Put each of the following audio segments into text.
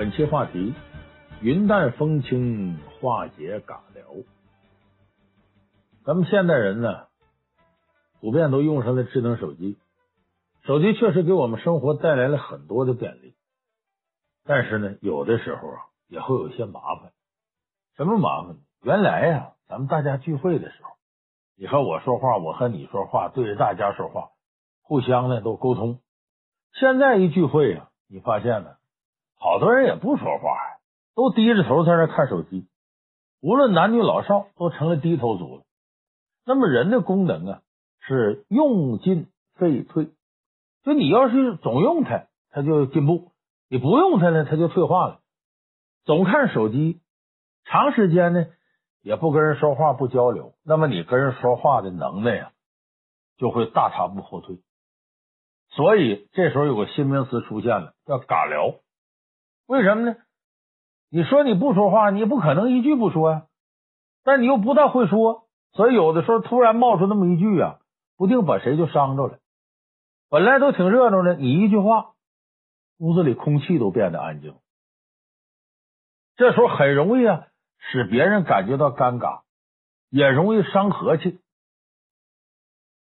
本期话题：云淡风轻化解尬聊。咱们现代人呢，普遍都用上了智能手机，手机确实给我们生活带来了很多的便利，但是呢，有的时候啊，也会有些麻烦。什么麻烦呢？原来呀，咱们大家聚会的时候，你和我说话，我和你说话，对着大家说话，互相呢都沟通。现在一聚会呀，你发现了，好多人也不说话，都低着头在那看手机。无论男女老少，都成了低头族了。那么人的功能啊，是用进废退。就你要是总用它，它就进步；你不用它呢，它就退化了。总看手机，长时间呢。也不跟人说话，不交流，那么你跟人说话的能耐呀，就会大踏步后退。所以这时候有个新名词出现了，叫尬聊。为什么呢？你说你不说话，你不可能一句不说呀。但你又不大会说，所以有的时候突然冒出那么一句啊，不定把谁就伤着了。本来都挺热闹的，你一句话，屋子里空气都变得安静。这时候很容易啊。使别人感觉到尴尬，也容易伤和气，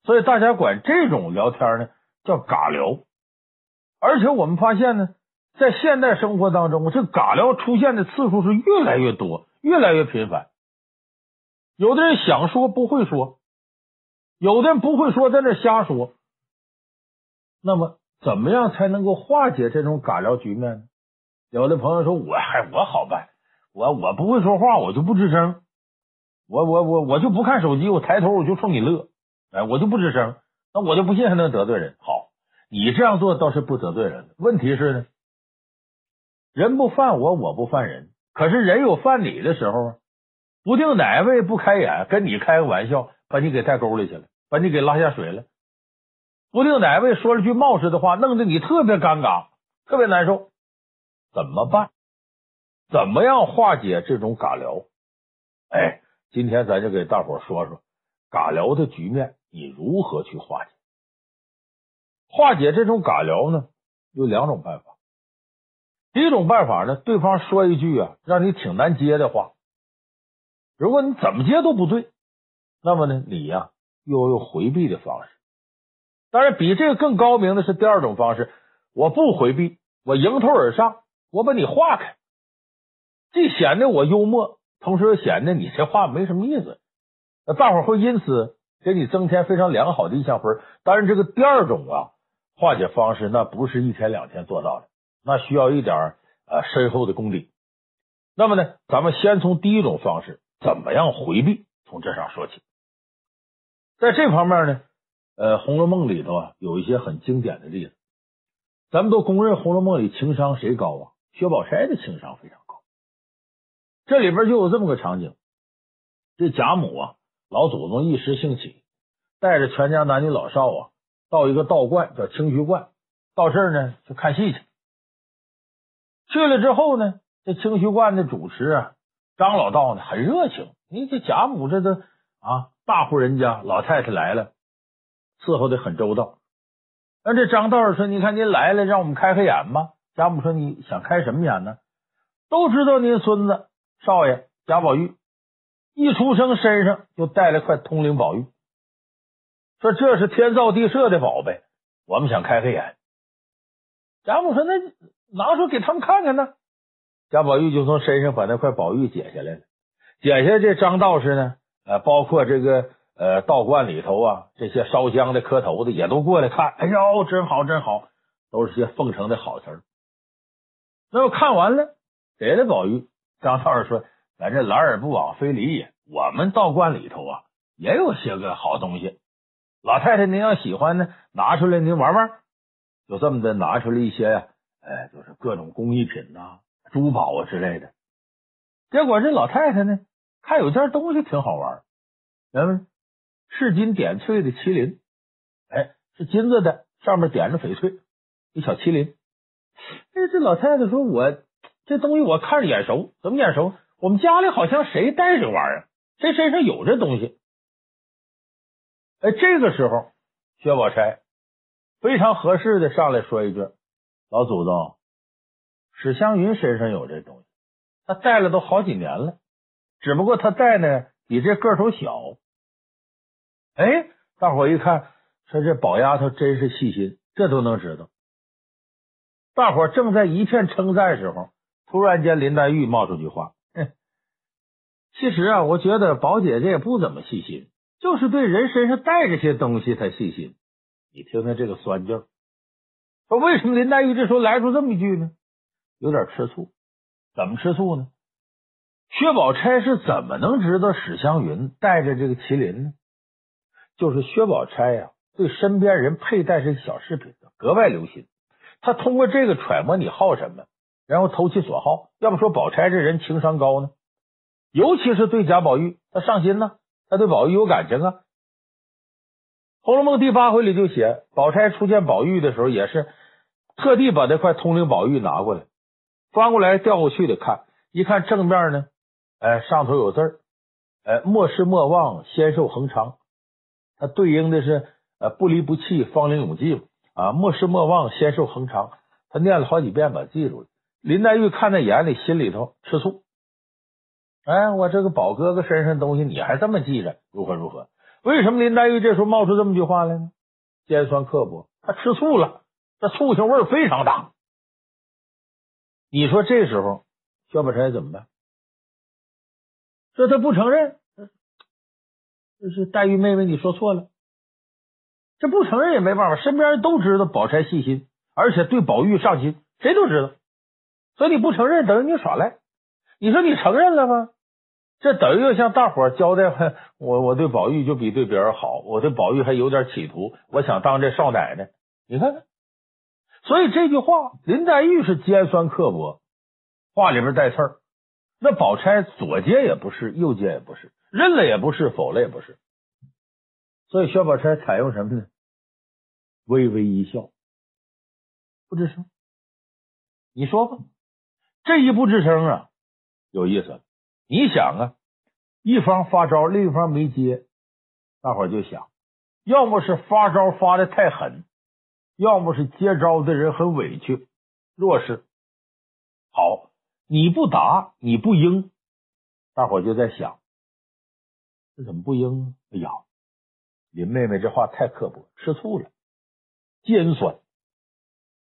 所以大家管这种聊天呢叫尬聊。而且我们发现呢，在现代生活当中，这尬聊出现的次数是越来越多，越来越频繁。有的人想说不会说，有的人不会说在那瞎说。那么，怎么样才能够化解这种尬聊局面呢？有的朋友说：“我还我好办。”我我不会说话，我就不吱声。我我我我就不看手机，我抬头我就冲你乐，哎，我就不吱声。那我就不信还能得罪人。好，你这样做倒是不得罪人。问题是呢，人不犯我，我不犯人。可是人有犯你的时候啊，不定哪位不开眼，跟你开个玩笑，把你给带沟里去了，把你给拉下水了。不定哪位说了句冒失的话，弄得你特别尴尬，特别难受，怎么办？怎么样化解这种尬聊？哎，今天咱就给大伙说说尬聊的局面，你如何去化解？化解这种尬聊呢，有两种办法。第一种办法呢，对方说一句啊，让你挺难接的话，如果你怎么接都不对，那么呢，你呀又用回避的方式。当然，比这个更高明的是第二种方式，我不回避，我迎头而上，我把你化开。既显得我幽默，同时又显得你这话没什么意思，那大伙会因此给你增添非常良好的印象分。当然，这个第二种啊化解方式，那不是一天两天做到的，那需要一点呃深厚的功底。那么呢，咱们先从第一种方式怎么样回避，从这上说起。在这方面呢，呃，《红楼梦》里头啊有一些很经典的例子，咱们都公认《红楼梦》里情商谁高啊？薛宝钗的情商非常高。这里边就有这么个场景：这贾母啊，老祖宗一时兴起，带着全家男女老少啊，到一个道观叫清虚观，到这儿呢去看戏去。去了之后呢，这清虚观的主持啊，张老道呢很热情。你这贾母这都啊大户人家，老太太来了，伺候的很周到。那这张道士说：“你看您来了，让我们开开眼吧。”贾母说：“你想开什么眼呢？都知道您孙子。”少爷贾宝玉一出生身上就带了块通灵宝玉，说这是天造地设的宝贝，我们想开开眼。贾母说：“那拿出给他们看看呢。”贾宝玉就从身上把那块宝玉解下来了。解下这张道士呢，呃，包括这个呃道观里头啊，这些烧香的、磕头的也都过来看。哎呦，真好，真好，都是些奉承的好词儿。那么看完了，给了宝玉。张道士说：“咱这来而不往非礼也。我们道观里头啊，也有些个好东西。老太太，您要喜欢呢，拿出来您玩玩。就这么的拿出来一些呀，哎，就是各种工艺品呐、珠宝啊之类的。结果这老太太呢，看有件东西挺好玩，嗯，赤金点翠的麒麟，哎，是金子的，上面点着翡翠，一小麒麟。哎，这老太太说：我。”这东西我看着眼熟，怎么眼熟？我们家里好像谁带这玩意儿，谁身上有这东西？哎，这个时候，薛宝钗非常合适的上来说一句：“老祖宗，史湘云身上有这东西，他戴了都好几年了，只不过他戴呢比这个头小。哎，大伙一看，说这宝丫头真是细心，这都能知道。大伙正在一片称赞时候，突然间林黛玉冒出句话：“哼，其实啊，我觉得宝姐姐也不怎么细心，就是对人身上带这些东西才细心。”你听听这个酸劲儿，说为什么林黛玉这时候来出这么一句呢？有点吃醋。怎么吃醋呢？薛宝钗是怎么能知道史湘云带着这个麒麟呢？就是薛宝钗呀，对身边人佩戴这小饰品格外留心。他通过这个揣摩你好什么，然后投其所好。要不说宝钗这人情商高呢？尤其是对贾宝玉，他上心呢，他对宝玉有感情啊。《红楼梦》第八回里就写，宝钗初见宝玉的时候，也是特地把这块通灵宝玉拿过来，翻过来调过去的看，一看正面呢，哎，上头有字儿，哎，莫失莫忘，仙寿恒昌。它对应的是呃，不离不弃，芳龄永继。啊，莫失莫忘，仙寿恒昌。他念了好几遍，把记住了。林黛玉看在眼里，心里头吃醋。哎，我这个宝哥哥身上的东西，你还这么记着，如何如何？为什么林黛玉这时候冒出这么句话来呢？尖酸刻薄，他吃醋了，这醋性味非常大。你说这时候薛宝钗怎么办？说他不承认，这是黛玉妹妹，你说错了。这不承认也没办法，身边人都知道宝钗细心，而且对宝玉上心，谁都知道。所以你不承认，等于你耍赖。你说你承认了吗？这等于又向大伙交代，我我对宝玉就比对别人好，我对宝玉还有点企图，我想当这少奶奶。你看看，所以这句话，林黛玉是尖酸刻薄，话里边带刺儿。那宝钗左接也不是，右接也不是，认了也不是，否了也不是。所以薛宝钗采用什么呢？微微一笑，不吱声。你说吧，这一不吱声啊，有意思。你想啊，一方发招，另一方没接，大伙就想，要么是发招发的太狠，要么是接招的人很委屈、弱势。好，你不答，你不应，大伙就在想，这怎么不应呢？哎呀！林妹妹这话太刻薄，吃醋了，尖酸，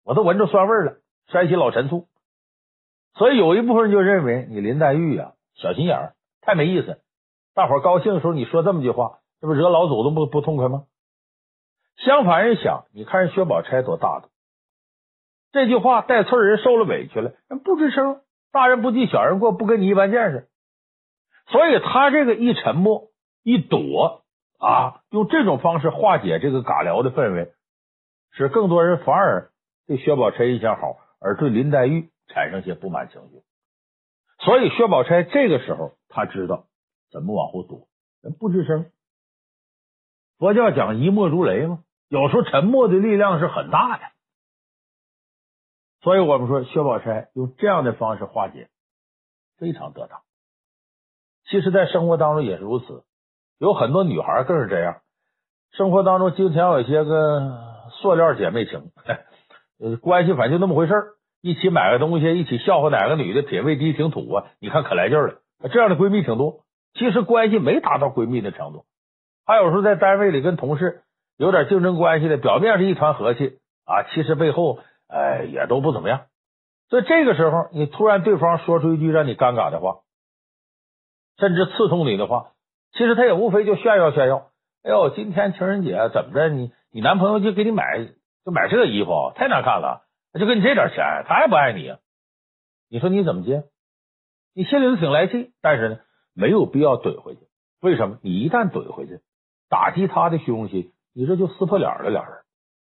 我都闻着酸味了，山西老陈醋。所以有一部分人就认为你林黛玉呀、啊，小心眼儿，太没意思。大伙儿高兴的时候你说这么句话，这不惹老祖宗不不痛快吗？相反人想，你看人薛宝钗多大度，这句话带刺人受了委屈了，人不吱声，大人不计小人过，不跟你一般见识。所以他这个一沉默一躲。啊，用这种方式化解这个尬聊的氛围，使更多人反而对薛宝钗印象好，而对林黛玉产生些不满情绪。所以薛宝钗这个时候他知道怎么往后躲，人不吱声。佛教讲一默如雷嘛，有时候沉默的力量是很大的。所以我们说薛宝钗用这样的方式化解，非常得当。其实，在生活当中也是如此。有很多女孩更是这样，生活当中经常有一些个塑料姐妹情，关系反正就那么回事儿，一起买个东西，一起笑话哪个女的品味低挺土啊，你看可来劲了。这样的闺蜜挺多，其实关系没达到闺蜜的程度。还有时候在单位里跟同事有点竞争关系的，表面是一团和气啊，其实背后哎也都不怎么样。所以这个时候，你突然对方说出一句让你尴尬的话，甚至刺痛你的话。其实他也无非就炫耀炫耀，哎呦，今天情人节怎么着？你你男朋友就给你买就买这个衣服，太难看了，就给你这点钱，他还不爱你啊？你说你怎么接？你心里头挺来气，但是呢，没有必要怼回去。为什么？你一旦怼回去，打击他的虚荣心，你这就撕破脸了，俩人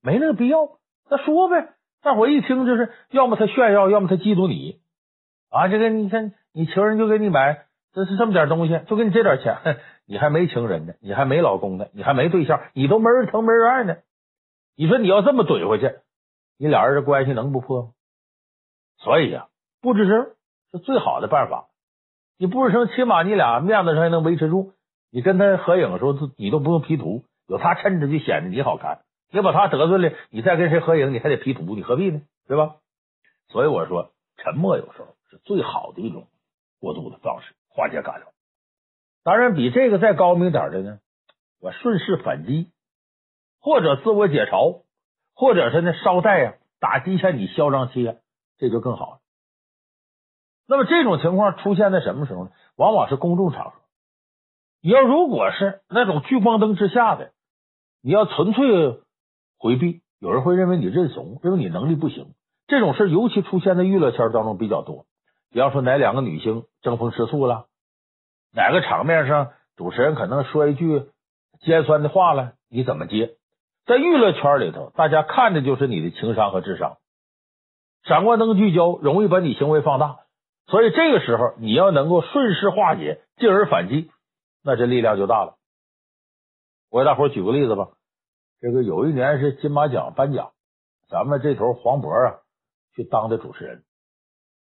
没那个必要。那说呗，大伙一听就是，要么他炫耀，要么他嫉妒你啊。这个你看，你情人就给你买。这是这么点东西，就给你这点钱，你还没情人呢，你还没老公呢，你还没对象，你都没人疼没人爱呢。你说你要这么怼回去，你俩人的关系能不破吗？所以呀、啊，不吱声是最好的办法。你不吱声，起码你俩面子上还能维持住。你跟他合影的时候，你都不用 P 图，有他衬着就显得你好看。你把他得罪了，你再跟谁合影，你还得 P 图，你何必呢？对吧？所以我说，沉默有时候是最好的一种过渡的方式，化解尬聊。当然，比这个再高明点的呢，我顺势反击，或者自我解嘲，或者是呢捎带呀打击一下你嚣张气焰，这就更好了。那么这种情况出现在什么时候呢？往往是公众场合。你要如果是那种聚光灯之下的，你要纯粹回避，有人会认为你认怂，认为你能力不行。这种事尤其出现在娱乐圈当中比较多。比方说哪两个女星争风吃醋了，哪个场面上主持人可能说一句尖酸的话了，你怎么接？在娱乐圈里头，大家看的就是你的情商和智商，闪光灯聚焦，容易把你行为放大。所以这个时候，你要能够顺势化解，进而反击，那这力量就大了。我给大伙举个例子吧。这个有一年是金马奖颁奖，咱们这头黄渤啊去当的主持人，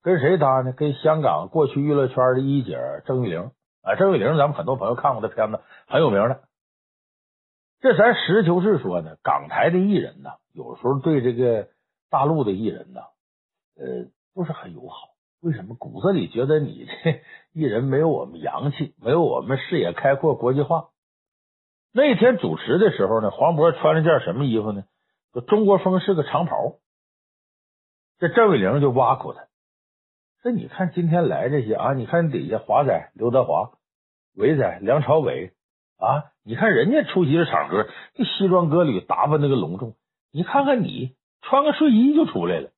跟谁搭呢？跟香港过去娱乐圈的一姐郑玉玲啊。郑玉玲，咱们很多朋友看过的片子，很有名的。这咱实事求是说呢，港台的艺人呢，有时候对这个大陆的艺人呢，呃，不是很友好。为什么骨子里觉得你这 艺人没有我们洋气，没有我们视野开阔、国际化？那天主持的时候呢，黄渤穿了件什么衣服呢？就中国风是个长袍。这郑伟玲就挖苦他：“说你看今天来这些啊，你看底下华仔刘德华、伟仔梁朝伟啊，你看人家出席的场合，这西装革履，打扮那个隆重，你看看你穿个睡衣就出来了。”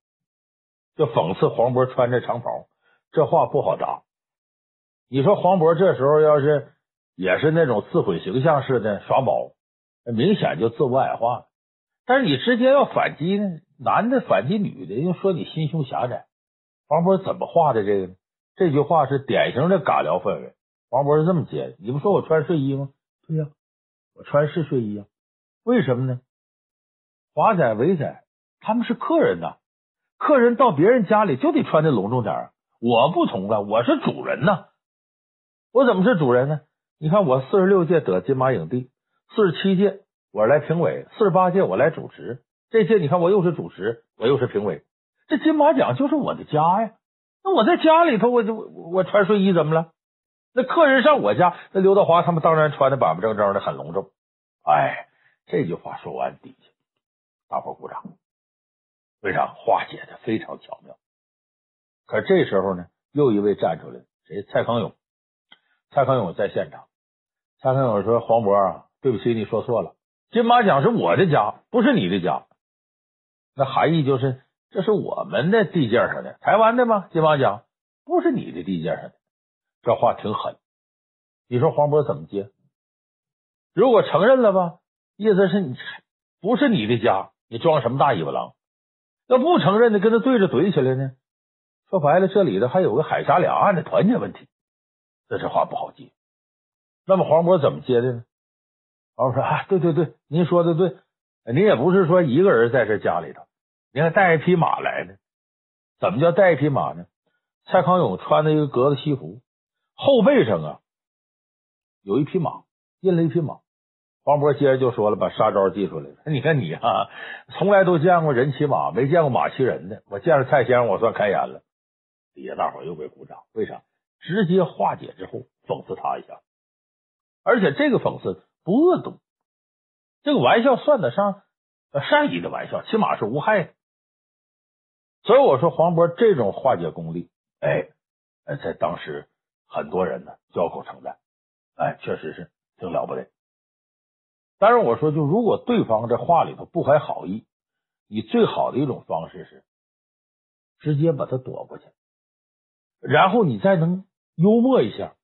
就讽刺黄渤穿着长袍，这话不好答。你说黄渤这时候要是也是那种自毁形象似的耍宝，明显就自我矮化了。但是你直接要反击呢，男的反击女的，又说你心胸狭窄。黄渤怎么画的这个呢？这句话是典型的尬聊氛围。黄渤是这么接的：你不说我穿睡衣吗？对呀，我穿是睡衣啊。为什么呢？华仔、伟仔他们是客人呐。客人到别人家里就得穿的隆重点，我不同了，我是主人呐。我怎么是主人呢？你看我四十六届得金马影帝，四十七届我来评委，四十八届我来主持，这届你看我又是主持，我又是评委，这金马奖就是我的家呀。那我在家里头，我就我穿睡衣怎么了？那客人上我家，那刘德华他们当然穿的板板正正的，很隆重。哎，这句话说完，底下大伙鼓掌。为啥化解的非常巧妙？可这时候呢，又一位站出来，谁？蔡康永。蔡康永在现场。蔡康永说：“黄渤啊，对不起，你说错了，金马奖是我的家，不是你的家。那含义就是，这是我们的地界上的，台湾的吗？金马奖不是你的地界上的。这话挺狠。你说黄渤怎么接？如果承认了吧，意思是你不是你的家，你装什么大尾巴狼？”要不承认的，跟他对着怼起来呢？说白了，这里头还有个海峡两岸的团结问题，这这话不好接。那么黄渤怎么接的呢？黄渤说：“啊，对对对，您说的对，您也不是说一个人在这家里头，您还带一匹马来呢。怎么叫带一匹马呢？蔡康永穿的一个格子西服，后背上啊有一匹马，印了一匹马。”黄渤接着就说了，把杀招记出来了。你看你啊，从来都见过人骑马，没见过马骑人的。我见着蔡先生，我算开眼了。底下大伙又给鼓掌，为啥？直接化解之后，讽刺他一下，而且这个讽刺不恶毒，这个玩笑算得上善意的玩笑，起码是无害的。所以我说黄渤这种化解功力，哎，在当时很多人呢交口称赞，哎，确实是挺了不得。当然，我说，就如果对方这话里头不怀好意，你最好的一种方式是直接把他躲过去，然后你再能幽默一下，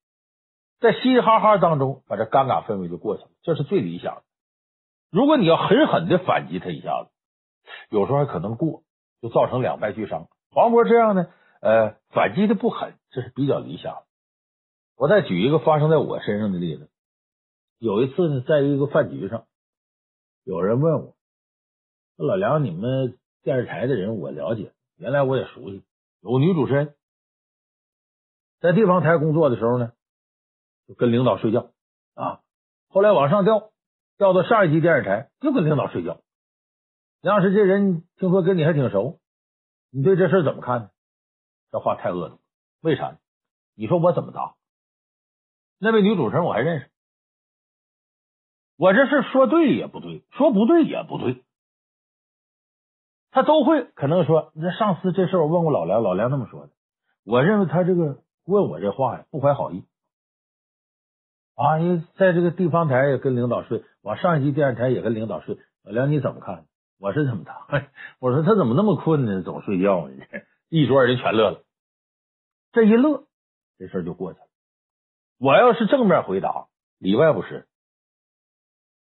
在嘻嘻哈哈当中把这尴尬氛围就过去了，这是最理想的。如果你要狠狠的反击他一下子，有时候还可能过，就造成两败俱伤。黄渤这样呢，呃，反击的不狠，这是比较理想的。我再举一个发生在我身上的例子。有一次呢，在一个饭局上，有人问我：“老梁，你们电视台的人我了解，原来我也熟悉。有个女主持人，在地方台工作的时候呢，就跟领导睡觉啊。后来往上调，调到上一级电视台，又跟领导睡觉。梁老师，这人听说跟你还挺熟，你对这事怎么看呢？”这话太恶毒，为啥？你说我怎么答？那位女主持人我还认识，我这事说对也不对，说不对也不对，他都会可能说，那上次这事我问过老梁，老梁那么说的，我认为他这个问我这话呀不怀好意啊，因为在这个地方台也跟领导睡，往上一级电视台也跟领导睡，老梁你怎么看？我是怎么答？我说他怎么那么困呢？总睡觉呢？一桌人全乐了，这一乐，这事就过去了。我要是正面回答，里外不是。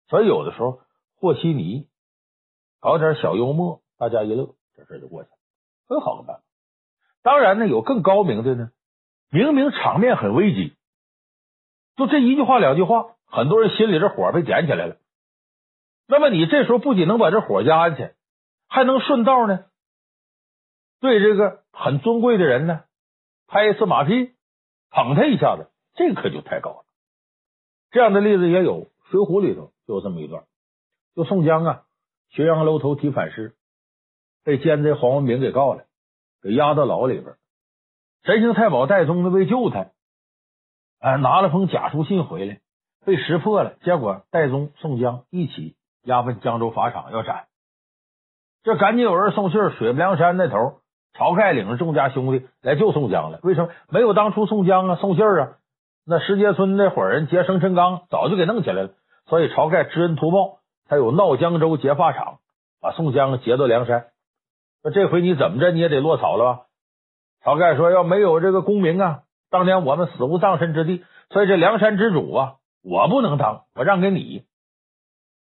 所以有的时候和稀泥，搞点小幽默，大家一乐，这事就过去了，很好的办法。当然呢，有更高明的呢，明明场面很危机，就这一句话两句话，很多人心里这火被点起来了。那么你这时候不仅能把这火压下去，还能顺道呢，对这个很尊贵的人呢拍一次马屁，捧他一下子，这可就太高了。这样的例子也有，《水浒》里头就有这么一段，就宋江啊，浔阳楼头提反诗，被奸贼黄文炳给告了，给押到牢里边。神行太保戴宗呢，为救他，哎，拿了封假书信回来，被识破了。结果戴宗、宋江一起。押奔江州法场要斩，这赶紧有人送信，水泊梁山那头，晁盖领着众家兄弟来救宋江了。为什么没有当初宋江啊送信啊？那石碣村那伙人劫生辰纲，早就给弄起来了。所以晁盖知恩图报，他有闹江州劫法场，把宋江劫到梁山。那这回你怎么着你也得落草了吧？晁盖说：“要没有这个功名啊，当年我们死无葬身之地，所以这梁山之主啊，我不能当，我让给你。”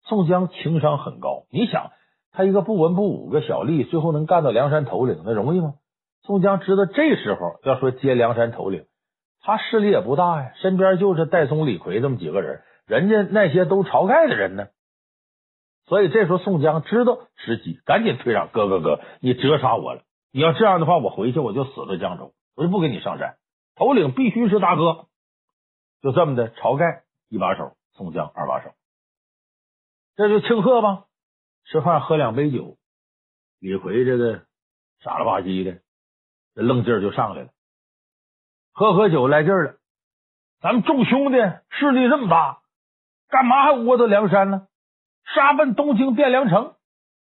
宋江情商很高，你想他一个不文不武个小吏，最后能干到梁山头领，那容易吗？宋江知道这时候要说接梁山头领，他势力也不大呀，身边就是戴宗、李逵这么几个人，人家那些都晁盖的人呢。所以这时候宋江知道时机，赶紧退让，哥哥哥，你折杀我了！你要这样的话，我回去我就死在江州，我就不跟你上山。头领必须是大哥，就这么的，晁盖一把手，宋江二把手。这就庆贺吧，吃饭喝两杯酒，李逵这个傻了吧唧的，这愣劲儿就上来了。喝喝酒来劲儿了，咱们众兄弟势力这么大，干嘛还窝到梁山呢？杀奔东京汴梁城，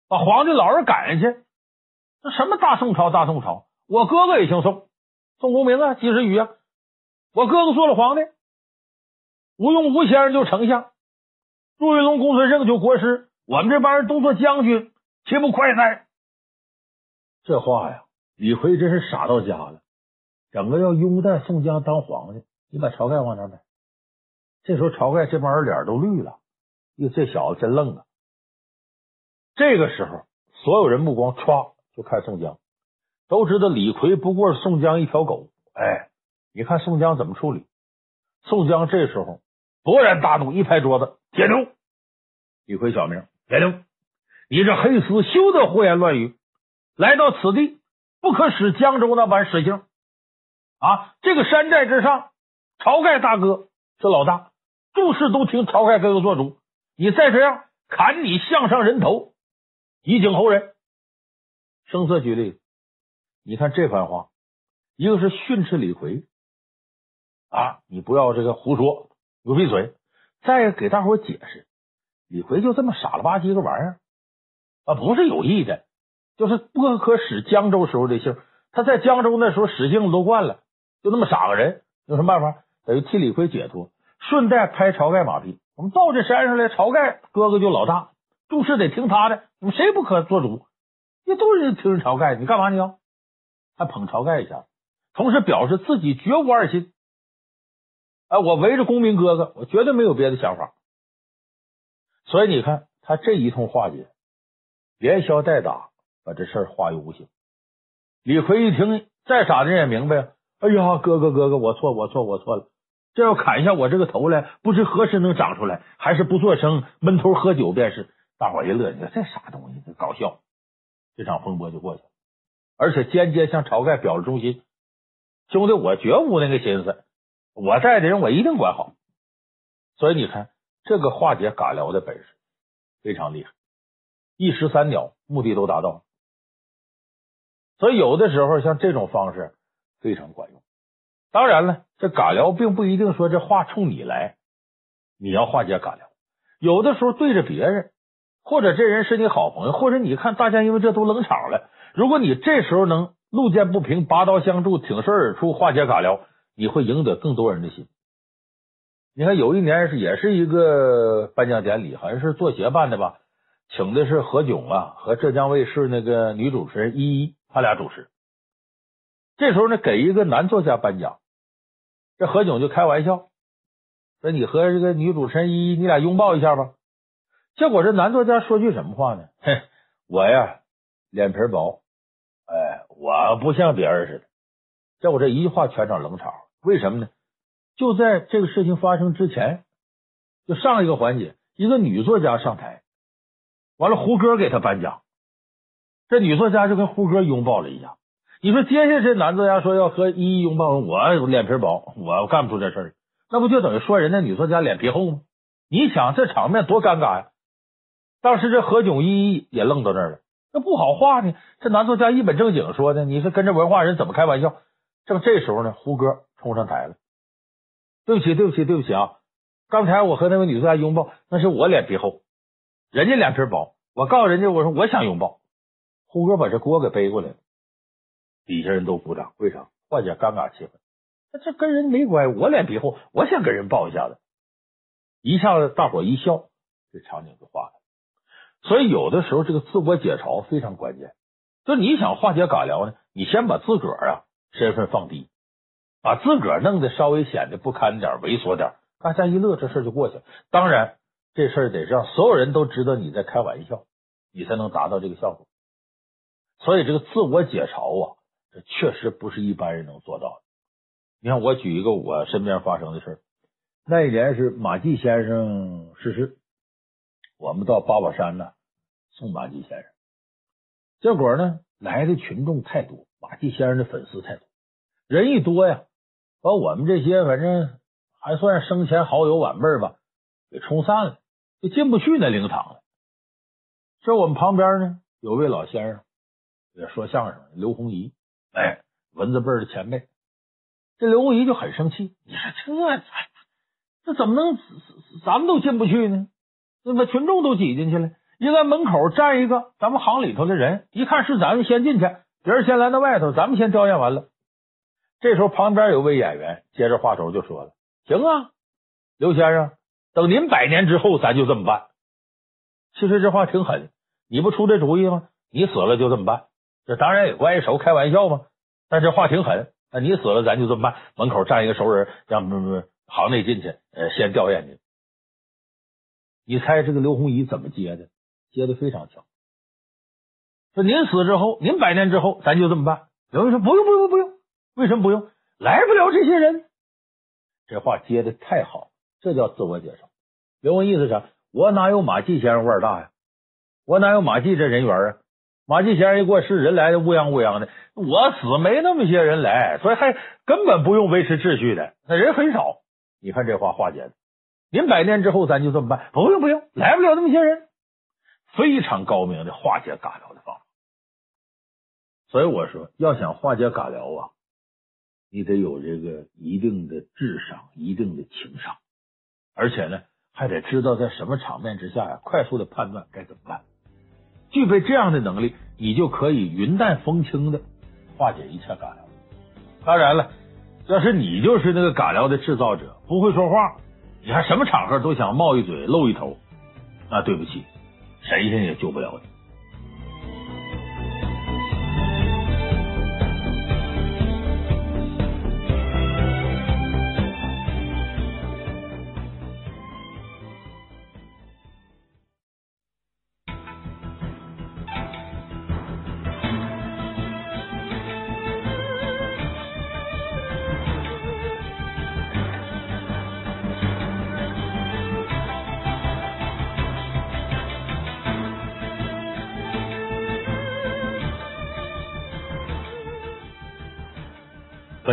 把皇帝老人赶下去。这什么大宋朝？大宋朝，我哥哥也姓宋，宋公明啊，及时雨啊。我哥哥做了皇帝，吴用吴先生就丞相。祝云龙、公孙胜就国师，我们这帮人都做将军，岂不快哉？这话呀，李逵真是傻到家了，整个要拥戴宋江当皇帝，你把晁盖往哪摆？这时候晁盖这帮人脸都绿了，哟，这小子真愣啊！这个时候，所有人目光唰就看宋江，都知道李逵不过是宋江一条狗。哎，你看宋江怎么处理？宋江这时候勃然大怒，一拍桌子。铁牛，李逵小名铁牛，你这黑厮休得胡言乱语！来到此地，不可使江州那般使性啊！这个山寨之上，晁盖大哥是老大，诸事都听晁盖哥哥做主。你再这样，砍你项上人头，以儆后人。声色俱厉，你看这番话，一个是训斥李逵啊，你不要这个胡说，给我闭嘴。再给大伙解释，李逵就这么傻了吧唧个玩意儿啊，不是有意的，就是不可使江州时候的性。他在江州那时候使性都惯了，就那么傻个人，有什么办法？等于替李逵解脱，顺带拍晁盖马屁。我们到这山上来，晁盖哥哥就老大，诸事得听他的，我们谁不可做主？你都是听晁盖，你干嘛你要？还捧晁盖一下，同时表示自己绝无二心。哎，我围着公明哥哥，我绝对没有别的想法。所以你看他这一通化解，连消带打，把这事化于无形。李逵一听，再傻的人也明白了。哎呀，哥哥哥哥，我错，我错，我错了。这要砍下我这个头来，不知何时能长出来，还是不作声，闷头喝酒便是。大伙一乐，你说这啥东西，这搞笑。这场风波就过去了，而且间接向晁盖表了忠心。兄弟，我绝无那个心思。我带的人，我一定管好。所以你看，这个化解尬聊的本事非常厉害，一石三鸟，目的都达到。所以有的时候像这种方式，非常管用。当然了，这尬聊并不一定说这话冲你来，你要化解尬聊。有的时候对着别人，或者这人是你好朋友，或者你看大家因为这都冷场了，如果你这时候能路见不平拔刀相助，挺身而出化解尬聊，你会赢得更多人的心。你看有一年是也是一个颁奖典礼，好像是作协办的吧，请的是何炅啊和浙江卫视那个女主持人依依，他俩主持。这时候呢，给一个男作家颁奖，这何炅就开玩笑。说你和这个女主持人依依，你俩拥抱一下吧。结果这男作家说句什么话呢？哼，我呀脸皮薄，哎，我不像别人似的。结果这一句话全场冷场。为什么呢？就在这个事情发生之前，就上一个环节，一个女作家上台，完了胡歌给她颁奖，这女作家就跟胡歌拥抱了一下。你说接下来这男作家说要和依依拥抱，我脸皮薄，我干不出这事儿。那不就等于说人家女作家脸皮厚吗？你想这场面多尴尬呀！当时这何炅依依也愣到那儿了，那不好话呢。这男作家一本正经说的，你说跟这文化人怎么开玩笑？正这时候呢，胡歌冲上台了，对不起，对不起，对不起啊！刚才我和那位女作家拥抱，那是我脸皮厚，人家脸皮薄。我告诉人家，我说我想拥抱。胡歌把这锅给背过来了，底下人都鼓掌，为啥？化解尴尬气氛。这跟人没关系，我脸皮厚，我想跟人抱一下子，一下子大伙一笑，这场景就化了。所以有的时候这个自我解嘲非常关键。就你想化解尬聊呢，你先把自个儿啊身份放低，把自个儿弄得稍微显得不堪点、猥琐点，大家一乐，这事就过去了。当然，这事得让所有人都知道你在开玩笑，你才能达到这个效果。所以这个自我解嘲啊，这确实不是一般人能做到的。你看，我举一个我身边发生的事儿。那一年是马季先生逝世，我们到八宝山呢送马季先生。结果呢，来的群众太多，马季先生的粉丝太多，人一多呀，把我们这些反正还算生前好友晚辈吧，给冲散了，就进不去那灵堂了。这我们旁边呢有位老先生，也说相声，刘洪仪，哎，文字辈的前辈。这刘洪仪就很生气，你说这这怎么能咱们都进不去呢？那么群众都挤进去了，应该门口站一个咱们行里头的人，一看是咱们先进去，别人先来到外头，咱们先表演完了。这时候旁边有位演员接着话头就说了：“行啊，刘先生，等您百年之后，咱就这么办。”其实这话挺狠，你不出这主意吗？你死了就这么办，这当然也关系熟，开玩笑嘛。但这话挺狠。那你死了，咱就这么办。门口站一个熟人，让行内进去，呃，先吊唁去。你猜这个刘洪仪怎么接的？接的非常巧。说您死之后，您百年之后，咱就这么办。刘洪仪说不用不用不用，为什么不用？来不了这些人。这话接的太好，这叫自我介绍。刘文意思是啥？我哪有马季先生腕大呀？我哪有马季这人缘啊？马季先生一过世，人来的乌泱乌泱的。我死没那么些人来，所以还根本不用维持秩序的，那人很少。你看这话化解的，您百年之后咱就这么办，不用不用，来不了那么些人，非常高明的化解尬聊的方法。所以我说，要想化解尬聊啊，你得有这个一定的智商，一定的情商，而且呢，还得知道在什么场面之下呀，快速的判断该怎么办。具备这样的能力，你就可以云淡风轻的化解一切尬聊。当然了，要是你就是那个尬聊的制造者，不会说话，你还什么场合都想冒一嘴露一头，那对不起，神仙也救不了你。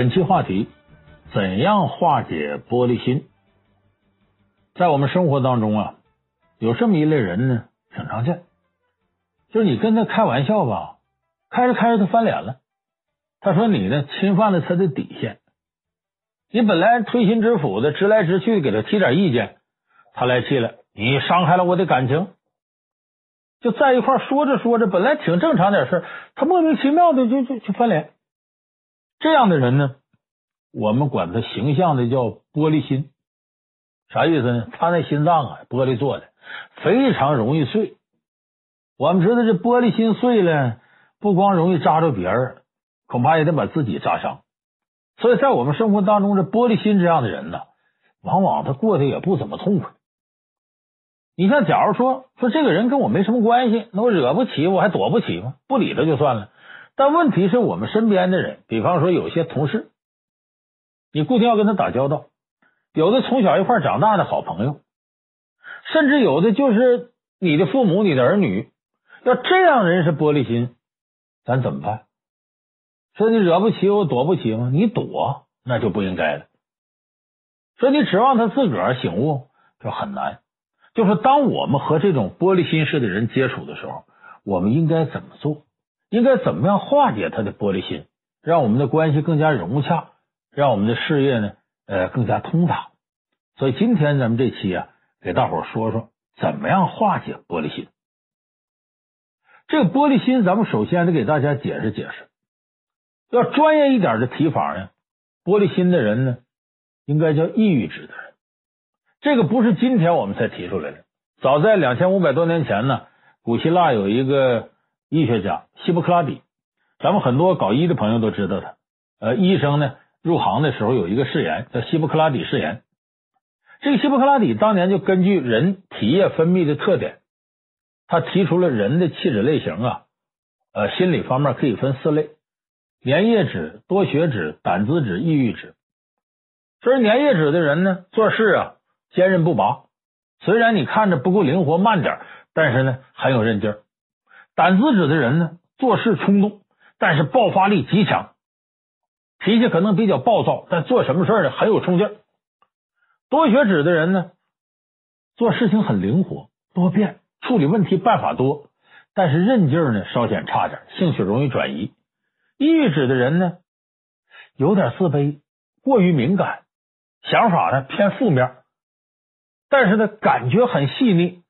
本期话题：怎样化解玻璃心？在我们生活当中啊，有这么一类人呢，挺常见。就是你跟他开玩笑吧，开着开着他翻脸了，他说你呢侵犯了他的底线。你本来推心置腹的，直来直去给他提点意见，他来气了，你伤害了我的感情。就在一块说着说着，本来挺正常点事，他莫名其妙的就就就翻脸。这样的人呢，我们管他形象的叫玻璃心，啥意思呢？他那心脏啊，玻璃做的，非常容易碎。我们知道这玻璃心碎了，不光容易扎着别人，恐怕也得把自己扎伤。所以在我们生活当中，这玻璃心这样的人呢，往往他过得也不怎么痛快。你像，假如说说这个人跟我没什么关系，那我惹不起，我还躲不起吗？不理他就算了。但问题是我们身边的人，比方说有些同事，你固定要跟他打交道，有的从小一块长大的好朋友，甚至有的就是你的父母、你的儿女，要这样人是玻璃心，咱怎么办？说你惹不起我，躲不起吗？你躲那就不应该了。说你指望他自个儿醒悟，就很难。就是当我们和这种玻璃心式的人接触的时候，我们应该怎么做？应该怎么样化解他的玻璃心，让我们的关系更加融洽，让我们的事业呢，呃，更加通达。所以今天咱们这期啊，给大伙说说怎么样化解玻璃心。这个玻璃心，咱们首先得给大家解释解释。要专业一点的提法呢，玻璃心的人呢，应该叫抑郁质的人。这个不是今天我们才提出来的，早在两千五百多年前呢，古希腊有一个医学家希波克拉底，咱们很多搞医的朋友都知道他。呃，医生呢入行的时候有一个誓言叫希波克拉底誓言。这个希波克拉底当年就根据人体液分泌的特点，他提出了人的气质类型啊，呃，心理方面可以分四类：粘液质、多血质、胆汁质、抑郁质。所以粘液质的人呢，做事啊。坚韧不拔，虽然你看着不够灵活，慢点，但是呢很有韧劲儿。胆子质的人呢，做事冲动，但是爆发力极强，脾气可能比较暴躁，但做什么事呢很有冲劲儿。多血脂的人呢，做事情很灵活多变，处理问题办法多，但是韧劲儿呢稍显差点，兴趣容易转移。抑郁指的人呢，有点自卑，过于敏感，想法呢偏负面。但是呢，感觉很细腻，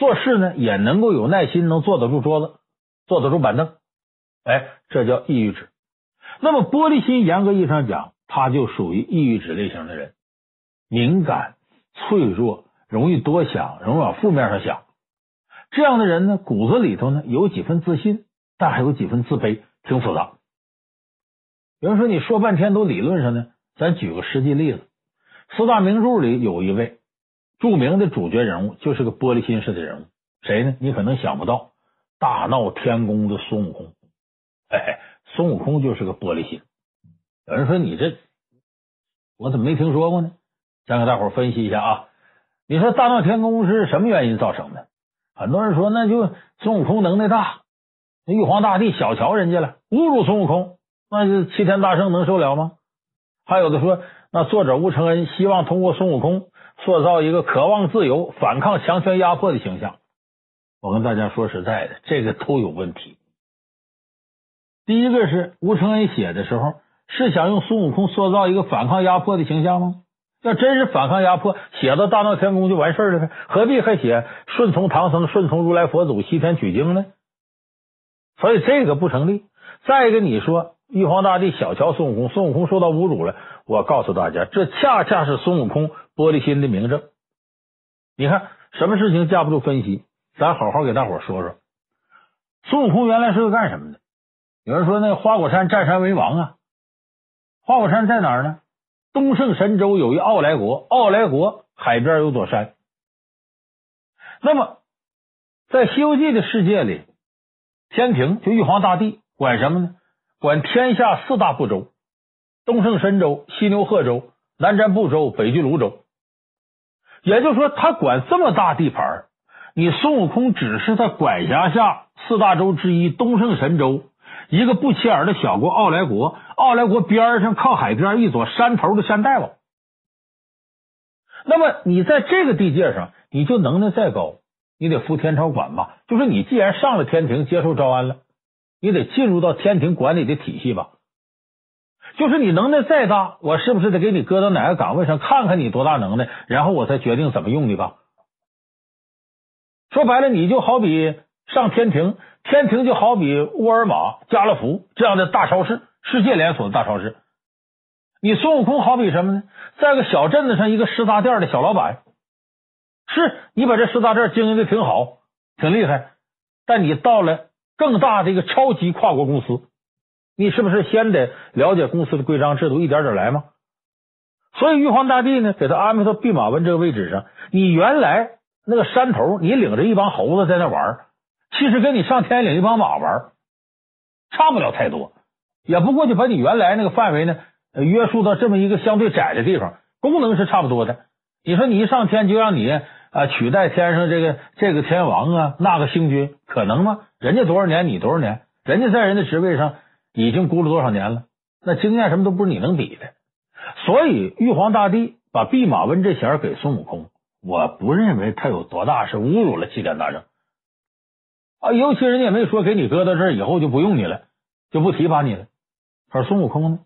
做事呢也能够有耐心，能坐得住桌子，坐得住板凳，哎，这叫抑郁质。那么玻璃心，严格意义上讲，他就属于抑郁质类型的人，敏感、脆弱，容易多想，容易往负面上想。这样的人呢，骨子里头呢有几分自信，但还有几分自卑，挺复杂。比如说，你说半天都理论上呢，咱举个实际例子，四大名著里有一位。著名的主角人物就是个玻璃心式的人物，谁呢？你可能想不到，大闹天宫的孙悟空。哎，孙悟空就是个玻璃心。有人说你这，我怎么没听说过呢？先给大伙分析一下啊。你说大闹天宫是什么原因造成的？很多人说那就孙悟空能耐大，那玉皇大帝小瞧人家了，侮辱孙悟空，那就齐天大圣能受了吗？还有的说，那作者吴承恩希望通过孙悟空。塑造一个渴望自由、反抗强权压迫的形象。我跟大家说实在的，这个都有问题。第一个是吴承恩写的时候，是想用孙悟空塑造一个反抗压迫的形象吗？要真是反抗压迫，写到大闹天宫就完事了呗，何必还写顺从唐僧、顺从如来佛祖西天取经呢？所以这个不成立。再一个，你说玉皇大帝小瞧孙悟空，孙悟空受到侮辱了，我告诉大家，这恰恰是孙悟空。玻璃心的明证，你看什么事情架不住分析，咱好好给大伙说说。孙悟空原来是个干什么的？有人说那花果山占山为王啊，花果山在哪儿呢？东胜神州有一傲来国，傲来国海边有座山。那么在《西游记》的世界里，天庭就玉皇大帝管什么呢？管天下四大部洲：东胜神州、西牛贺州、南瞻部洲、北俱芦洲。也就是说，他管这么大地盘，你孙悟空只是他管辖下四大洲之一东胜神州一个不起眼的小国奥莱国，奥莱国边上靠海边一座山头的山大王。那么你在这个地界上，你就能耐再高，你得服天朝管吧？就是你既然上了天庭接受招安了，你得进入到天庭管理的体系吧？就是你能耐再大，我是不是得给你搁到哪个岗位上，看看你多大能耐，然后我才决定怎么用你吧？说白了，你就好比上天庭，天庭就好比沃尔玛、家乐福这样的大超市，世界连锁的大超市。你孙悟空好比什么呢？在个小镇子上，一个食杂店的小老板，是你把这食杂店经营的挺好，挺厉害，但你到了更大的一个超级跨国公司。你是不是先得了解公司的规章制度，一点点来吗？所以玉皇大帝呢，给他安排到弼马温这个位置上。你原来那个山头，你领着一帮猴子在那玩，其实跟你上天领一帮马玩差不了太多，也不过就把你原来那个范围呢约束到这么一个相对窄的地方，功能是差不多的。你说你一上天就让你啊取代天上这个这个天王啊那个星君，可能吗？人家多少年，你多少年？人家在人的职位上。已经估了多少年了？那经验什么都不是你能比的。所以玉皇大帝把弼马温这衔给孙悟空，我不认为他有多大是侮辱了齐天大圣啊。尤其人家也没说给你搁到这儿以后就不用你了，就不提拔你了。可是孙悟空呢，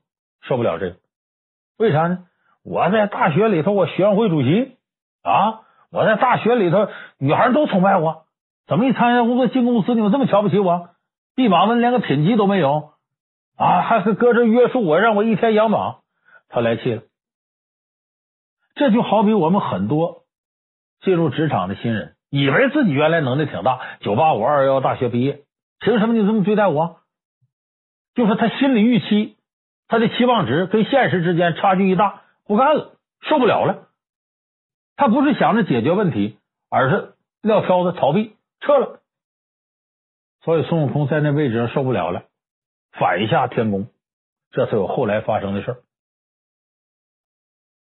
受不了这个，为啥呢？我在大学里头，我学生会主席啊，我在大学里头，女孩都崇拜我，怎么一参加工作进公司，你们这么瞧不起我？弼马温连个品级都没有。啊，还是搁这约束我，让我一天养马，他来气了。这就好比我们很多进入职场的新人，以为自己原来能力挺大，九八五二幺幺大学毕业，凭什么你这么对待我？就是他心理预期，他的期望值跟现实之间差距一大，不干了，受不了了。他不是想着解决问题，而是撂挑子逃避撤了。所以孙悟空在那位置上受不了了。反下天宫，这才有后来发生的事儿。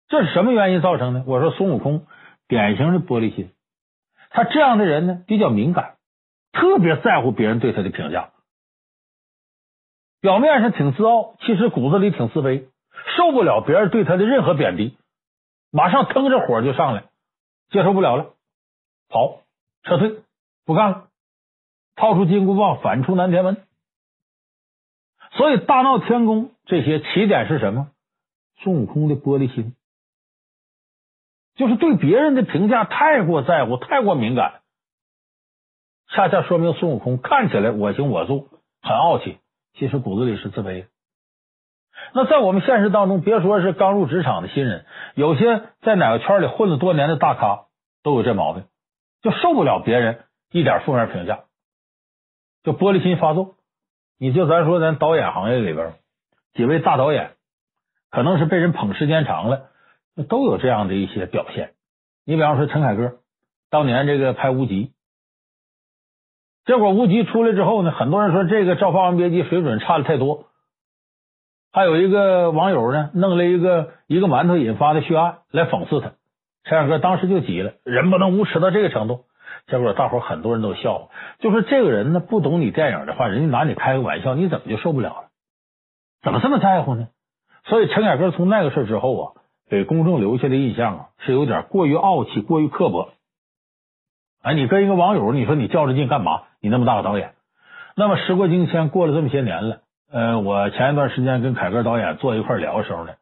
这是什么原因造成的？我说孙悟空典型的玻璃心，他这样的人呢，比较敏感，特别在乎别人对他的评价。表面上挺自傲，其实骨子里挺自卑，受不了别人对他的任何贬低，马上腾着火就上来，接受不了了，跑，撤退，不干了，掏出金箍棒，反出南天门。所以大闹天宫这些起点是什么？孙悟空的玻璃心，就是对别人的评价太过在乎，太过敏感，恰恰说明孙悟空看起来我行我素，很傲气，其实骨子里是自卑的。那在我们现实当中，别说是刚入职场的新人，有些在哪个圈里混了多年的大咖都有这毛病，就受不了别人一点负面评价，就玻璃心发作。你就咱说，咱导演行业里边几位大导演，可能是被人捧时间长了，都有这样的一些表现。你比方说陈凯歌，当年这个拍《无极》，结果《无极》出来之后呢，很多人说这个《照霸王别姬》水准差的太多。还有一个网友呢，弄了一个一个馒头引发的血案来讽刺他。陈凯歌当时就急了，人不能无耻到这个程度。结果大伙很多人都笑话，就说这个人呢，不懂你电影的话，人家拿你开个玩笑，你怎么就受不了了？怎么这么在乎呢？所以陈凯歌从那个事之后啊，给公众留下的印象啊，是有点过于傲气，过于刻薄。哎，你跟一个网友，你说你较着劲干嘛？你那么大个导演，那么时过境迁，过了这么些年了，呃，我前一段时间跟凯歌导演坐一块聊的时候呢，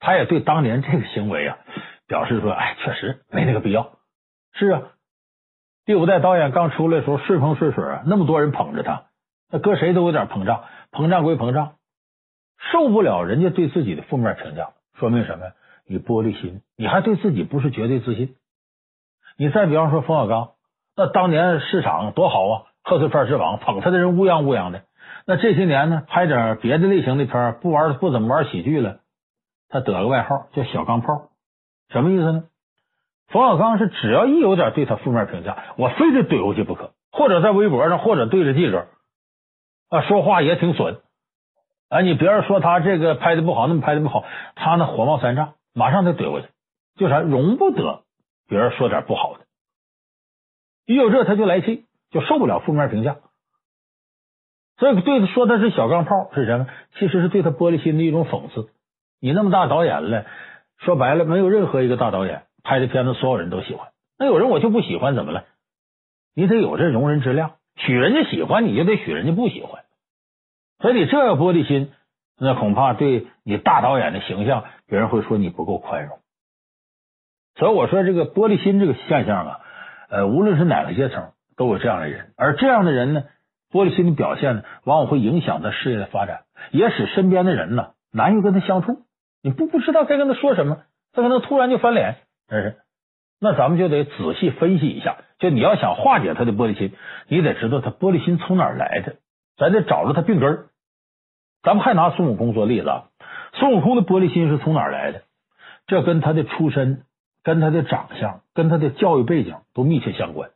他也对当年这个行为啊，表示说，哎，确实没那个必要。是啊。第五代导演刚出来的时候顺风顺水啊，那么多人捧着他，那搁谁都有点膨胀，膨胀归膨胀，受不了人家对自己的负面评价，说明什么呀？你玻璃心，你还对自己不是绝对自信。你再比方说冯小刚，那当年市场多好啊，贺岁片之王，捧他的人乌泱乌泱的。那这些年呢，拍点别的类型的片，不玩不怎么玩喜剧了，他得个外号叫小钢炮，什么意思呢？冯小刚是只要一有点对他负面评价，我非得怼回去不可，或者在微博上，或者对着记者啊说话也挺损。啊，你别人说他这个拍的不好，那么拍的不好，他那火冒三丈，马上就怼回去，就啥容不得别人说点不好的。一有这他就来气，就受不了负面评价。所以对他说他是小钢炮是什么？其实是对他玻璃心的一种讽刺。你那么大导演了，说白了，没有任何一个大导演。拍的片子所有人都喜欢，那有人我就不喜欢，怎么了？你得有这容人之量，许人家喜欢，你就得许人家不喜欢。所以你这要玻璃心，那恐怕对你大导演的形象，别人会说你不够宽容。所以我说这个玻璃心这个现象啊，呃，无论是哪个阶层都有这样的人，而这样的人呢，玻璃心的表现呢，往往会影响他事业的发展，也使身边的人呢难以跟他相处。你不不知道该跟他说什么，他可能突然就翻脸，真是。那咱们就得仔细分析一下，就你要想化解他的玻璃心，你得知道他玻璃心从哪儿来的，咱得找着他病根儿。咱们还拿孙悟空做例子啊，孙悟空的玻璃心是从哪儿来的？这跟他的出身、跟他的长相、跟他的教育背景都密切相关。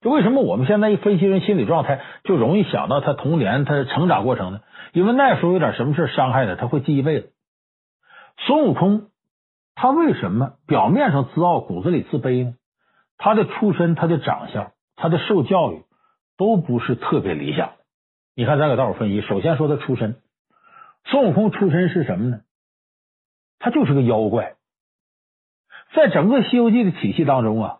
就为什么我们现在一分析人心理状态，就容易想到他童年、他的成长过程呢？因为那时候有点什么事伤害他，他会记一辈子。孙悟空。他为什么表面上自傲，骨子里自卑呢？他的出身、他的长相、他的受教育都不是特别理想。你看，咱给大伙分析，首先说他出身，孙悟空出身是什么呢？他就是个妖怪。在整个《西游记》的体系当中啊，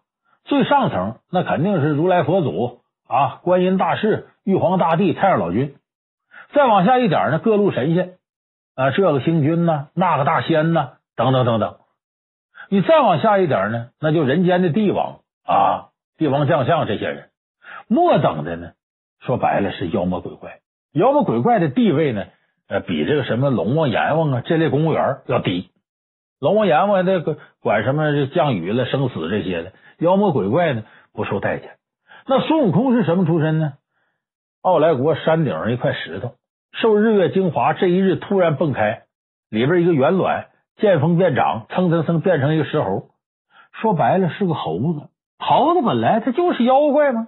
最上层那肯定是如来佛祖啊、观音大士、玉皇大帝、太上老君。再往下一点呢，各路神仙啊，这个星君呐，那个大仙呐，等等等等。你再往下一点呢，那就人间的帝王啊，帝王将相这些人，末等的呢，说白了是妖魔鬼怪。妖魔鬼怪的地位呢，呃，比这个什么龙王、阎王啊这类公务员要低。龙王、阎王那个管什么降雨了、生死这些的，妖魔鬼怪呢不受待见。那孙悟空是什么出身呢？奥来国山顶上一块石头，受日月精华，这一日突然迸开，里边一个圆卵。见风便长，蹭蹭蹭变成一个石猴，说白了是个猴子。猴子本来它就是妖怪吗？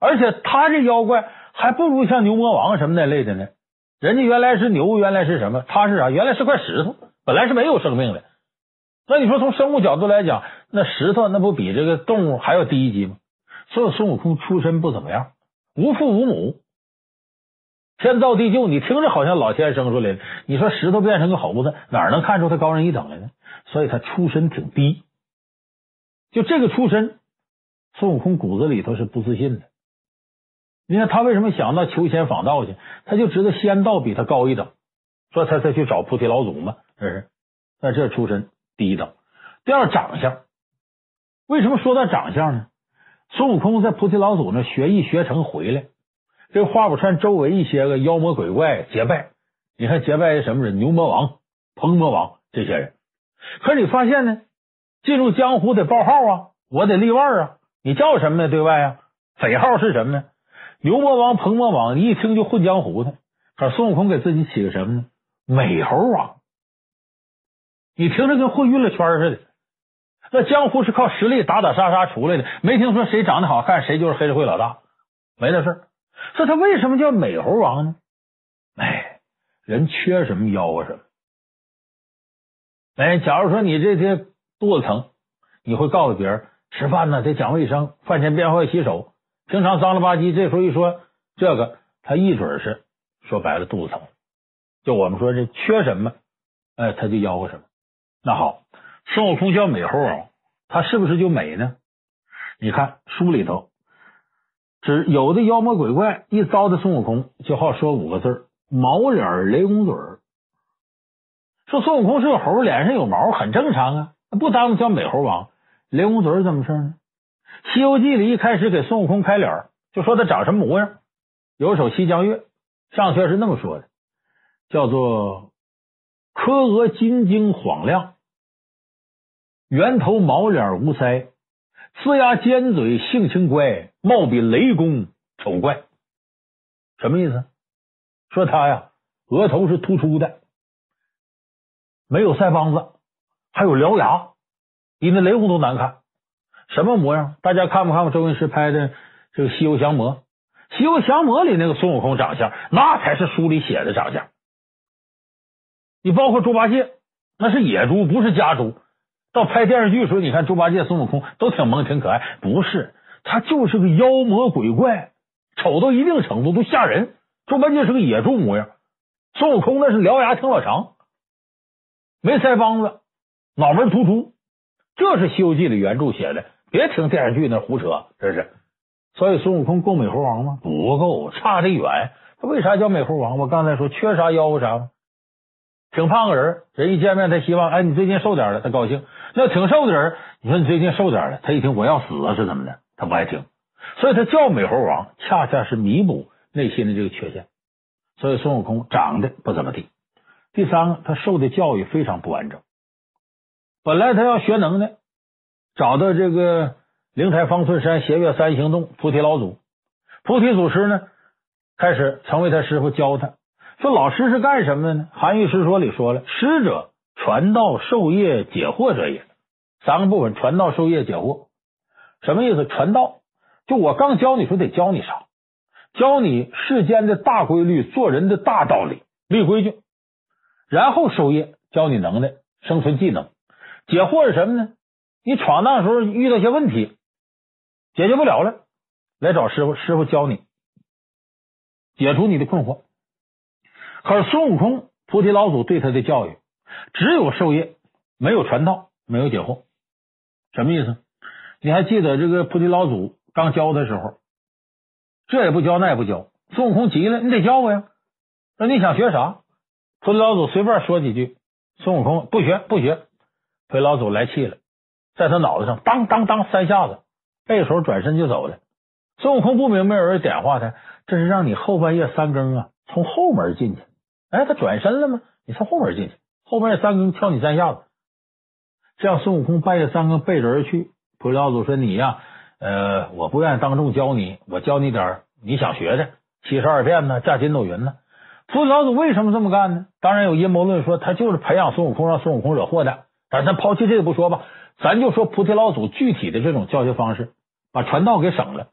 而且他这妖怪还不如像牛魔王什么那类的呢。人家原来是牛，原来是什么？他是啥？原来是块石头，本来是没有生命的。那你说从生物角度来讲，那石头那不比这个动物还要低一级吗？所以孙悟空出身不怎么样，无父无母。天造地就，你听着好像老天生出来的。你说石头变成个猴子，哪能看出他高人一等来呢？所以他出身挺低。就这个出身，孙悟空骨子里头是不自信的。你看他为什么想到求仙访道去？他就知道仙道比他高一等，说他才去找菩提老祖嘛。这是，那这出身低一等。第二，长相。为什么说到长相呢？孙悟空在菩提老祖那学艺学成回来。这花果山周围一些个妖魔鬼怪结拜，你看结拜什么人？牛魔王、鹏魔王这些人。可你发现呢，进入江湖得报号啊，我得立腕啊。你叫什么呢？对外啊，匪号是什么呢？牛魔王、鹏魔王，你一听就混江湖的。可孙悟空给自己起个什么呢？美猴王。你听着跟混娱乐圈似的。那江湖是靠实力打打杀杀出来的，没听说谁长得好看，谁就是黑社会老大，没那事。这他为什么叫美猴王呢？哎，人缺什么吆喝什么。哎，假如说你这些肚子疼，你会告诉别人吃饭呢得讲卫生，饭前便后洗手。平常脏了吧唧，这时候一说这个，他一准是说白了肚子疼。就我们说这缺什么，哎，他就吆喝什么。那好，孙悟空叫美猴王，他是不是就美呢？你看书里头。只有的妖魔鬼怪一糟蹋孙悟空，就好说五个字毛脸雷公嘴。说孙悟空是个猴，脸上有毛，很正常啊，不耽误叫美猴王。雷公嘴怎么事呢？《西游记》里一开始给孙悟空开脸，就说他长什么模样。有首《西江月》，上阙是那么说的，叫做柯额金睛晃亮，圆头毛脸无腮。呲牙尖嘴性情乖，貌比雷公丑怪。什么意思？说他呀，额头是突出的，没有腮帮子，还有獠牙，比那雷公都难看。什么模样？大家看没看过周星驰拍的这个《西游降魔》？《西游降魔》里那个孙悟空长相，那才是书里写的长相。你包括猪八戒，那是野猪，不是家猪。到拍电视剧的时候，你看猪八戒、孙悟空都挺萌、挺可爱，不是他就是个妖魔鬼怪，丑到一定程度都吓人。猪八戒是个野猪模样，孙悟空那是獠牙挺老长，没腮帮子，脑门突出，这是《西游记》的原著写的，别听电视剧那胡扯，这是。所以孙悟空够美猴王吗？不够，差得远。他为啥叫美猴王？我刚才说缺啥吆喝啥？挺胖个人，人一见面他希望，哎，你最近瘦点了，他高兴。那挺瘦的人，你说你最近瘦点了，他一听我要死了，是怎么的？他不爱听。所以他叫美猴王，恰恰是弥补内心的这个缺陷。所以孙悟空长得不怎么地。第三个，他受的教育非常不完整。本来他要学能耐，找到这个灵台方寸山斜月三星洞菩提老祖，菩提祖师呢，开始成为他师傅教他。说老师是干什么的呢？《韩愈师说》里说了：“师者，传道授业解惑者也。”三个部分：传道授业解惑。什么意思？传道就我刚教你说得教你啥？教你世间的大规律，做人的大道理，立规矩。然后授业，教你能耐、生存技能。解惑是什么呢？你闯荡的时候遇到些问题，解决不了了，来找师傅，师傅教你解除你的困惑。可是孙悟空，菩提老祖对他的教育只有授业，没有传道，没有解惑。什么意思？你还记得这个菩提老祖刚教的时候，这也不教，那也不教。孙悟空急了，你得教我呀！那你想学啥？菩提老祖随便说几句，孙悟空不学不学。菩提老祖来气了，在他脑袋上当当当三下子，背手转身就走了。孙悟空不明白，有人点化他，这是让你后半夜三更啊，从后门进去。哎，他转身了吗？你从后门进去，后半夜三更敲你三下子，这样孙悟空半夜三更背着而去。菩提老祖说：“你呀，呃，我不愿意当众教你，我教你点你想学的七十二变呢，架筋斗云呢。”菩提老祖为什么这么干呢？当然有阴谋论说他就是培养孙悟空，让孙悟空惹祸的。但是咱抛弃这个不说吧，咱就说菩提老祖具体的这种教学方式，把传道给省了。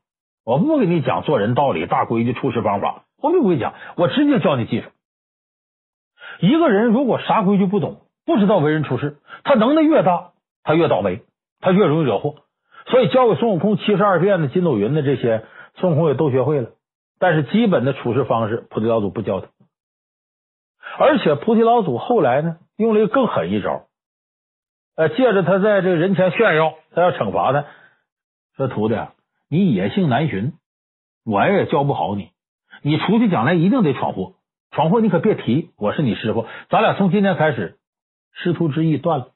我不给你讲做人道理、大规矩、处事方法，我不会讲，我直接教你技术。一个人如果啥规矩不懂，不知道为人处事，他能耐越大，他越倒霉，他越容易惹祸。所以教给孙悟空七十二变的、筋斗云的这些，孙悟空也都学会了。但是基本的处事方式，菩提老祖不教他。而且菩提老祖后来呢，用了一个更狠一招，呃，借着他在这个人前炫耀，他要惩罚他，说徒弟，啊你野性难驯，我也教不好你，你出去将来一定得闯祸，闯祸你可别提，我是你师傅，咱俩从今天开始师徒之谊断了，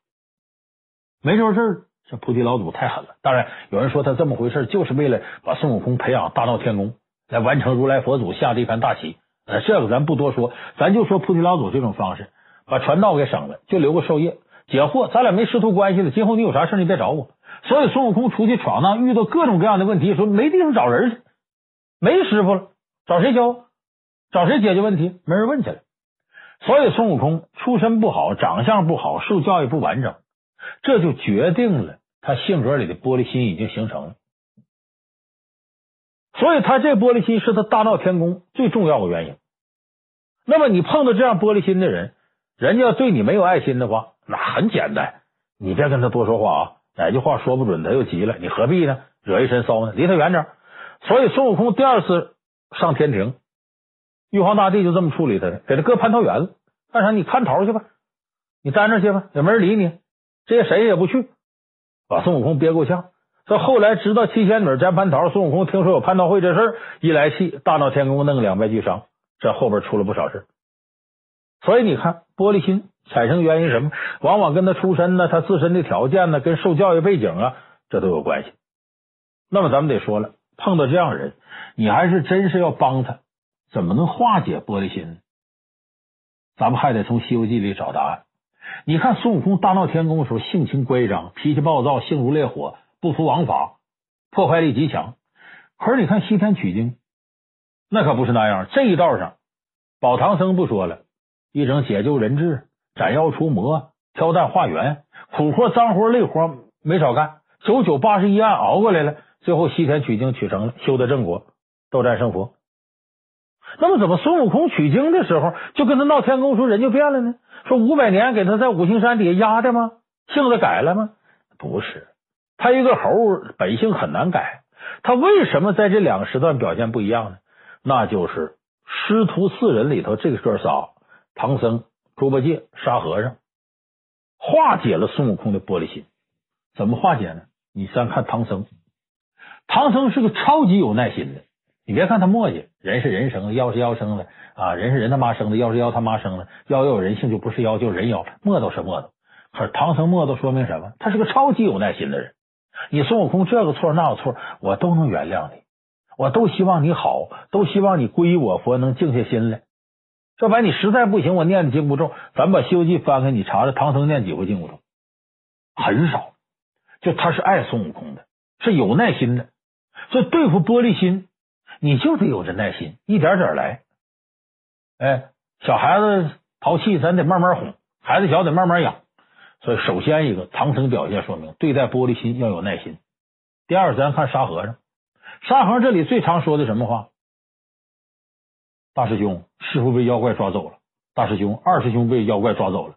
没这回事儿。这菩提老祖太狠了。当然，有人说他这么回事，就是为了把孙悟空培养大闹天宫，来完成如来佛祖下的一盘大棋。呃，这个咱不多说，咱就说菩提老祖这种方式，把传道给省了，就留个授业解惑。咱俩没师徒关系了，今后你有啥事你别找我。所以孙悟空出去闯荡，遇到各种各样的问题，说没地方找人去，没师傅了，找谁教？找谁解决问题？没人问起来。所以孙悟空出身不好，长相不好，受教育不完整，这就决定了他性格里的玻璃心已经形成了。所以他这玻璃心是他大闹天宫最重要的原因。那么你碰到这样玻璃心的人，人家对你没有爱心的话，那很简单，你别跟他多说话啊，哪句话说不准他又急了，你何必呢？惹一身骚呢？离他远点。所以孙悟空第二次上天庭，玉皇大帝就这么处理他的，给他搁蟠桃园了。干啥？你蟠桃去吧，你待那去吧，也没人理你，这些谁也不去，把孙悟空憋够呛。这后来知道七仙女摘蟠桃，孙悟空听说有蟠桃会这事儿一来气，大闹天宫，弄个两败俱伤。这后边出了不少事，所以你看，玻璃心产生原因什么？往往跟他出身呢，他自身的条件呢，跟受教育背景啊，这都有关系。那么咱们得说了，碰到这样人，你还是真是要帮他，怎么能化解玻璃心呢？咱们还得从《西游记》里找答案。你看孙悟空大闹天宫的时候，性情乖张，脾气暴躁，性如烈火。不服王法，破坏力极强。可是你看西天取经，那可不是那样。这一道上，保唐僧不说了，一整解救人质、斩妖除魔、挑担化缘，苦活、脏活、累活没少干。九九八十一难熬过来了，最后西天取经取成了，修得正果，斗战胜佛。那么，怎么孙悟空取经的时候就跟他闹天宫说人就变了呢？说五百年给他在五行山底下压的吗？性子改了吗？不是。他一个猴本性很难改，他为什么在这两个时段表现不一样呢？那就是师徒四人里头这个哥仨，唐僧、猪八戒、沙和尚，化解了孙悟空的玻璃心。怎么化解呢？你先看唐僧，唐僧是个超级有耐心的，你别看他磨叽，人是人生的，妖是妖生的啊，人是人他妈生的，妖是妖他妈生的，妖要有人性就不是妖，就是人妖，磨叨是磨叨。可是唐僧磨叨说明什么？他是个超级有耐心的人。你孙悟空这个错那个错，我都能原谅你，我都希望你好，都希望你皈依我佛，能静下心来。这玩意你实在不行，我念的紧箍咒，咱把《西游记》翻开，你查查唐僧念几回紧箍咒，很少。就他是爱孙悟空的，是有耐心的。所以对付玻璃心，你就得有这耐心，一点点来。哎，小孩子淘气，咱得慢慢哄；孩子小得慢慢养。所以，首先一个唐僧表现说明，对待玻璃心要有耐心。第二，咱看沙和尚，沙和尚这里最常说的什么话？大师兄，师傅被妖怪抓走了。大师兄，二师兄被妖怪抓走了。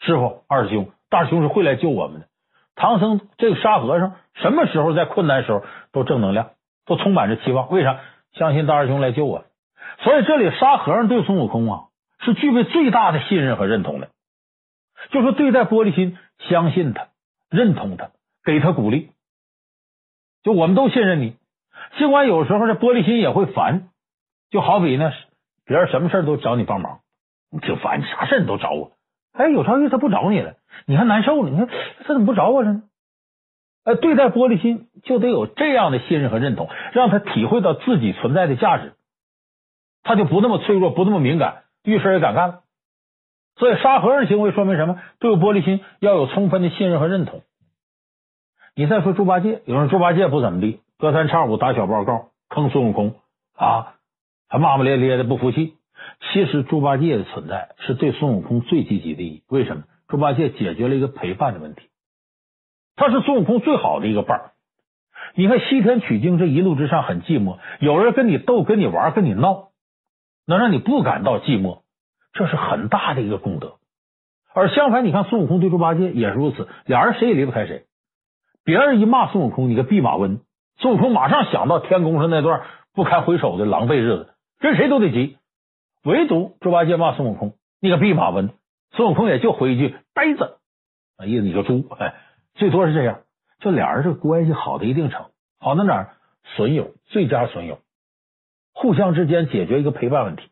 师傅，二师兄，大师兄是会来救我们的。唐僧这个沙和尚，什么时候在困难时候都正能量，都充满着期望。为啥？相信大师兄来救我。所以这里沙和尚对孙悟空啊，是具备最大的信任和认同的。就说对待玻璃心，相信他，认同他，给他鼓励。就我们都信任你，尽管有时候这玻璃心也会烦。就好比呢，别人什么事都找你帮忙，你挺烦，啥事你都找我。哎，有朝一日他不找你了，你还难受了。你看他怎么不找我了呢？呃，对待玻璃心就得有这样的信任和认同，让他体会到自己存在的价值，他就不那么脆弱，不那么敏感，遇事也敢干了。所以沙和尚行为说明什么？对玻璃心要有充分的信任和认同。你再说猪八戒，有人猪八戒不怎么地，隔三差五打小报告，坑孙悟空啊，还骂骂咧咧的不服气。其实猪八戒的存在是对孙悟空最积极的意义。为什么？猪八戒解决了一个陪伴的问题，他是孙悟空最好的一个伴儿。你看西天取经这一路之上很寂寞，有人跟你斗、跟你玩、跟你闹，能让你不感到寂寞。这是很大的一个功德，而相反，你看孙悟空对猪八戒也是如此，俩人谁也离不开谁。别人一骂孙悟空，你个弼马温，孙悟空马上想到天宫上那段不堪回首的狼狈日子，跟谁都得急。唯独猪八戒骂孙悟空，你个弼马温，孙悟空也就回一句呆子，意思你个猪，哎，最多是这样。就俩人这关系好的一定成，好到哪儿？损友，最佳损友，互相之间解决一个陪伴问题。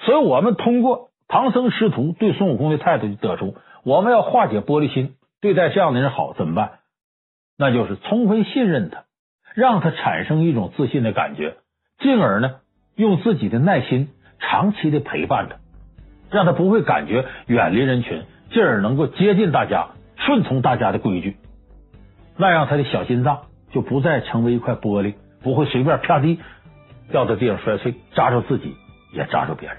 所以，我们通过唐僧师徒对孙悟空的态度，就得出我们要化解玻璃心，对待这样的人好怎么办？那就是充分信任他，让他产生一种自信的感觉，进而呢，用自己的耐心长期的陪伴他，让他不会感觉远离人群，进而能够接近大家，顺从大家的规矩，那样他的小心脏就不再成为一块玻璃，不会随便啪地掉到地上摔碎，扎着自己。也扎着别人。